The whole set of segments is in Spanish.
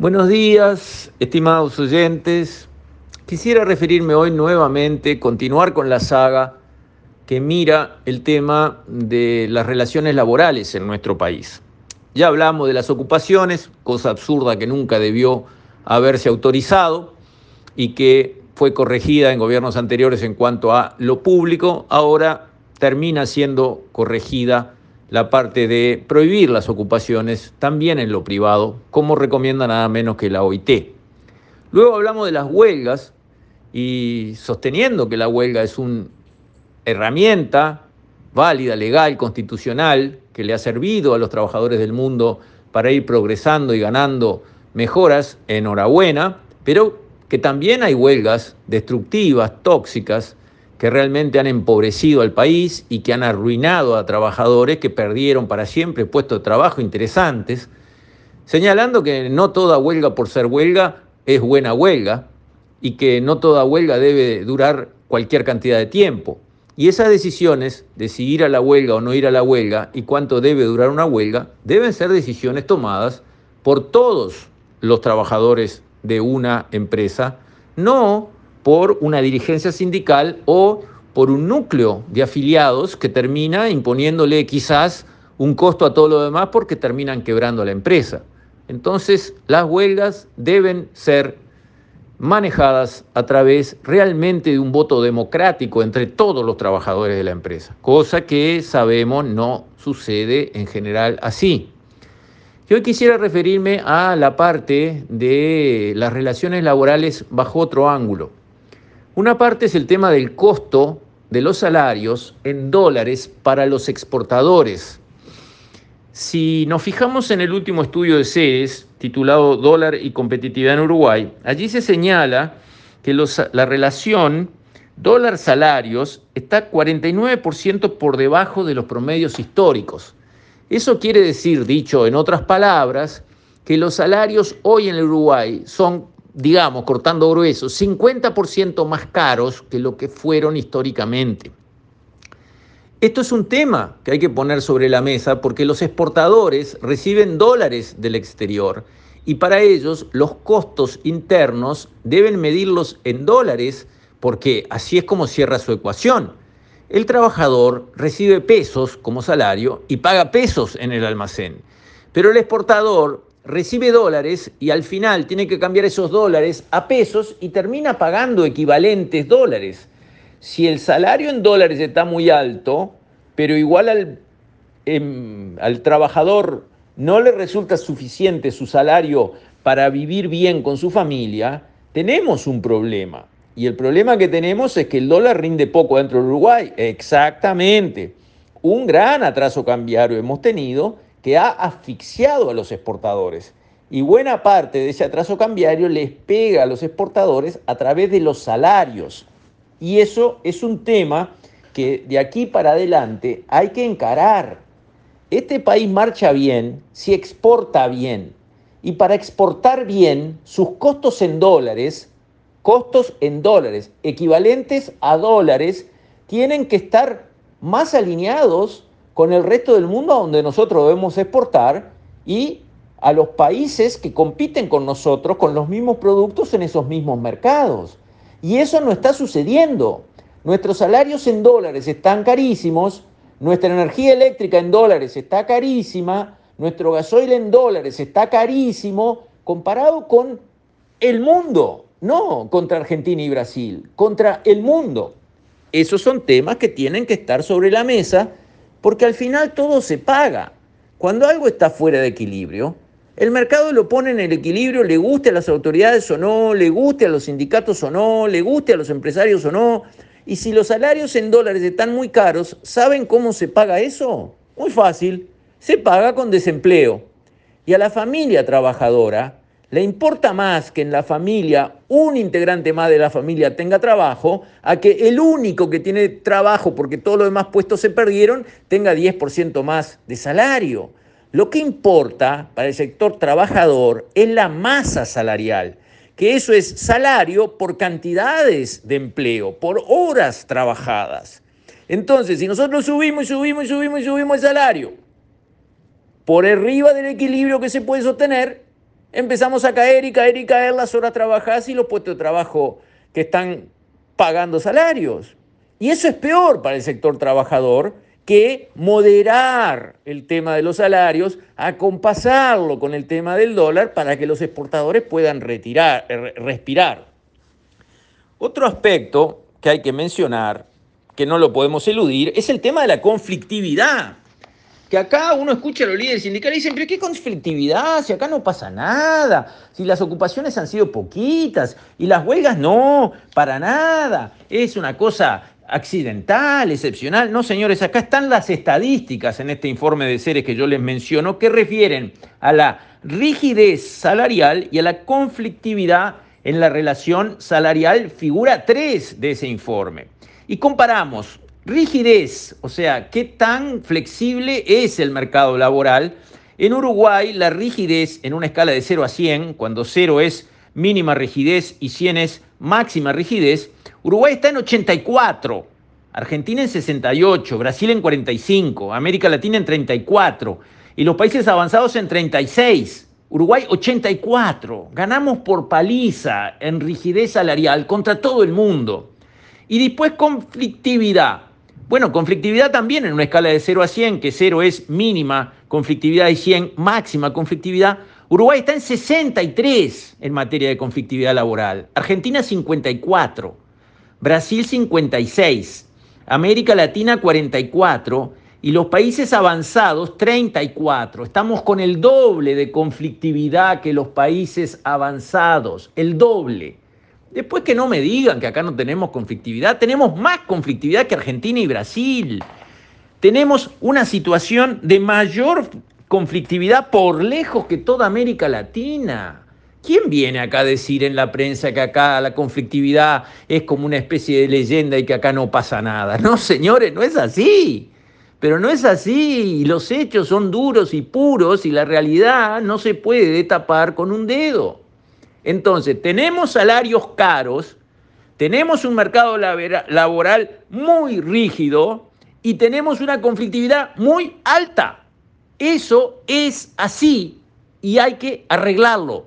Buenos días, estimados oyentes. Quisiera referirme hoy nuevamente, continuar con la saga que mira el tema de las relaciones laborales en nuestro país. Ya hablamos de las ocupaciones, cosa absurda que nunca debió haberse autorizado y que fue corregida en gobiernos anteriores en cuanto a lo público, ahora termina siendo corregida la parte de prohibir las ocupaciones también en lo privado, como recomienda nada menos que la OIT. Luego hablamos de las huelgas y sosteniendo que la huelga es una herramienta válida, legal, constitucional, que le ha servido a los trabajadores del mundo para ir progresando y ganando mejoras, enhorabuena, pero que también hay huelgas destructivas, tóxicas, que realmente han empobrecido al país y que han arruinado a trabajadores que perdieron para siempre puestos de trabajo interesantes, señalando que no toda huelga por ser huelga es buena huelga y que no toda huelga debe durar cualquier cantidad de tiempo. Y esas decisiones de si ir a la huelga o no ir a la huelga y cuánto debe durar una huelga deben ser decisiones tomadas por todos los trabajadores de una empresa, no por una dirigencia sindical o por un núcleo de afiliados que termina imponiéndole quizás un costo a todo lo demás porque terminan quebrando la empresa. Entonces, las huelgas deben ser manejadas a través realmente de un voto democrático entre todos los trabajadores de la empresa, cosa que sabemos no sucede en general así. Yo quisiera referirme a la parte de las relaciones laborales bajo otro ángulo. Una parte es el tema del costo de los salarios en dólares para los exportadores. Si nos fijamos en el último estudio de CES, titulado Dólar y competitividad en Uruguay, allí se señala que la relación dólar-salarios está 49% por debajo de los promedios históricos. Eso quiere decir, dicho en otras palabras, que los salarios hoy en el Uruguay son digamos, cortando grueso, 50% más caros que lo que fueron históricamente. Esto es un tema que hay que poner sobre la mesa porque los exportadores reciben dólares del exterior y para ellos los costos internos deben medirlos en dólares porque así es como cierra su ecuación. El trabajador recibe pesos como salario y paga pesos en el almacén, pero el exportador recibe dólares y al final tiene que cambiar esos dólares a pesos y termina pagando equivalentes dólares. Si el salario en dólares está muy alto, pero igual al, em, al trabajador no le resulta suficiente su salario para vivir bien con su familia, tenemos un problema. Y el problema que tenemos es que el dólar rinde poco dentro de Uruguay. Exactamente. Un gran atraso cambiario hemos tenido que ha asfixiado a los exportadores. Y buena parte de ese atraso cambiario les pega a los exportadores a través de los salarios. Y eso es un tema que de aquí para adelante hay que encarar. Este país marcha bien si exporta bien. Y para exportar bien, sus costos en dólares, costos en dólares, equivalentes a dólares, tienen que estar más alineados con el resto del mundo a donde nosotros debemos exportar y a los países que compiten con nosotros con los mismos productos en esos mismos mercados. Y eso no está sucediendo. Nuestros salarios en dólares están carísimos, nuestra energía eléctrica en dólares está carísima, nuestro gasoil en dólares está carísimo comparado con el mundo, no contra Argentina y Brasil, contra el mundo. Esos son temas que tienen que estar sobre la mesa porque al final todo se paga. Cuando algo está fuera de equilibrio, el mercado lo pone en el equilibrio, le guste a las autoridades o no, le guste a los sindicatos o no, le guste a los empresarios o no. Y si los salarios en dólares están muy caros, ¿saben cómo se paga eso? Muy fácil, se paga con desempleo. Y a la familia trabajadora le importa más que en la familia un integrante más de la familia tenga trabajo a que el único que tiene trabajo porque todos los demás puestos se perdieron tenga 10% más de salario. Lo que importa para el sector trabajador es la masa salarial, que eso es salario por cantidades de empleo, por horas trabajadas. Entonces, si nosotros subimos y subimos y subimos y subimos el salario por arriba del equilibrio que se puede sostener, empezamos a caer y caer y caer las horas trabajadas y los puestos de trabajo que están pagando salarios. Y eso es peor para el sector trabajador que moderar el tema de los salarios, acompasarlo con el tema del dólar para que los exportadores puedan retirar, respirar. Otro aspecto que hay que mencionar, que no lo podemos eludir, es el tema de la conflictividad. Que acá uno escucha a los líderes sindicales y dicen, pero ¿qué conflictividad? Si acá no pasa nada, si las ocupaciones han sido poquitas y las huelgas no, para nada. Es una cosa accidental, excepcional. No, señores, acá están las estadísticas en este informe de seres que yo les menciono que refieren a la rigidez salarial y a la conflictividad en la relación salarial, figura 3 de ese informe. Y comparamos rigidez, o sea, qué tan flexible es el mercado laboral. En Uruguay, la rigidez en una escala de 0 a 100, cuando 0 es mínima rigidez y 100 es máxima rigidez, Uruguay está en 84, Argentina en 68, Brasil en 45, América Latina en 34 y los países avanzados en 36. Uruguay 84. Ganamos por paliza en rigidez salarial contra todo el mundo. Y después conflictividad. Bueno, conflictividad también en una escala de 0 a 100, que 0 es mínima conflictividad y 100 máxima conflictividad. Uruguay está en 63 en materia de conflictividad laboral, Argentina 54, Brasil 56, América Latina 44 y los países avanzados 34. Estamos con el doble de conflictividad que los países avanzados, el doble. Después que no me digan que acá no tenemos conflictividad, tenemos más conflictividad que Argentina y Brasil. Tenemos una situación de mayor conflictividad por lejos que toda América Latina. ¿Quién viene acá a decir en la prensa que acá la conflictividad es como una especie de leyenda y que acá no pasa nada? No, señores, no es así. Pero no es así. Los hechos son duros y puros y la realidad no se puede tapar con un dedo. Entonces, tenemos salarios caros, tenemos un mercado laboral muy rígido y tenemos una conflictividad muy alta. Eso es así y hay que arreglarlo.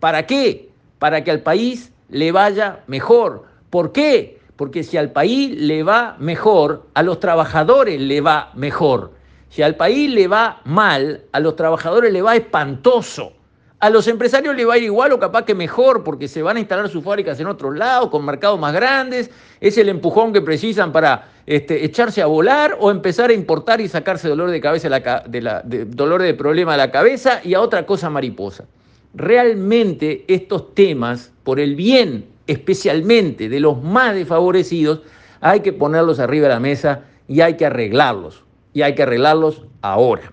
¿Para qué? Para que al país le vaya mejor. ¿Por qué? Porque si al país le va mejor, a los trabajadores le va mejor. Si al país le va mal, a los trabajadores le va espantoso. A los empresarios le va a ir igual o capaz que mejor porque se van a instalar sus fábricas en otros lados, con mercados más grandes. Es el empujón que precisan para este, echarse a volar o empezar a importar y sacarse dolor de cabeza, dolor de problema a la cabeza y a otra cosa mariposa. Realmente estos temas, por el bien especialmente de los más desfavorecidos, hay que ponerlos arriba de la mesa y hay que arreglarlos. Y hay que arreglarlos ahora.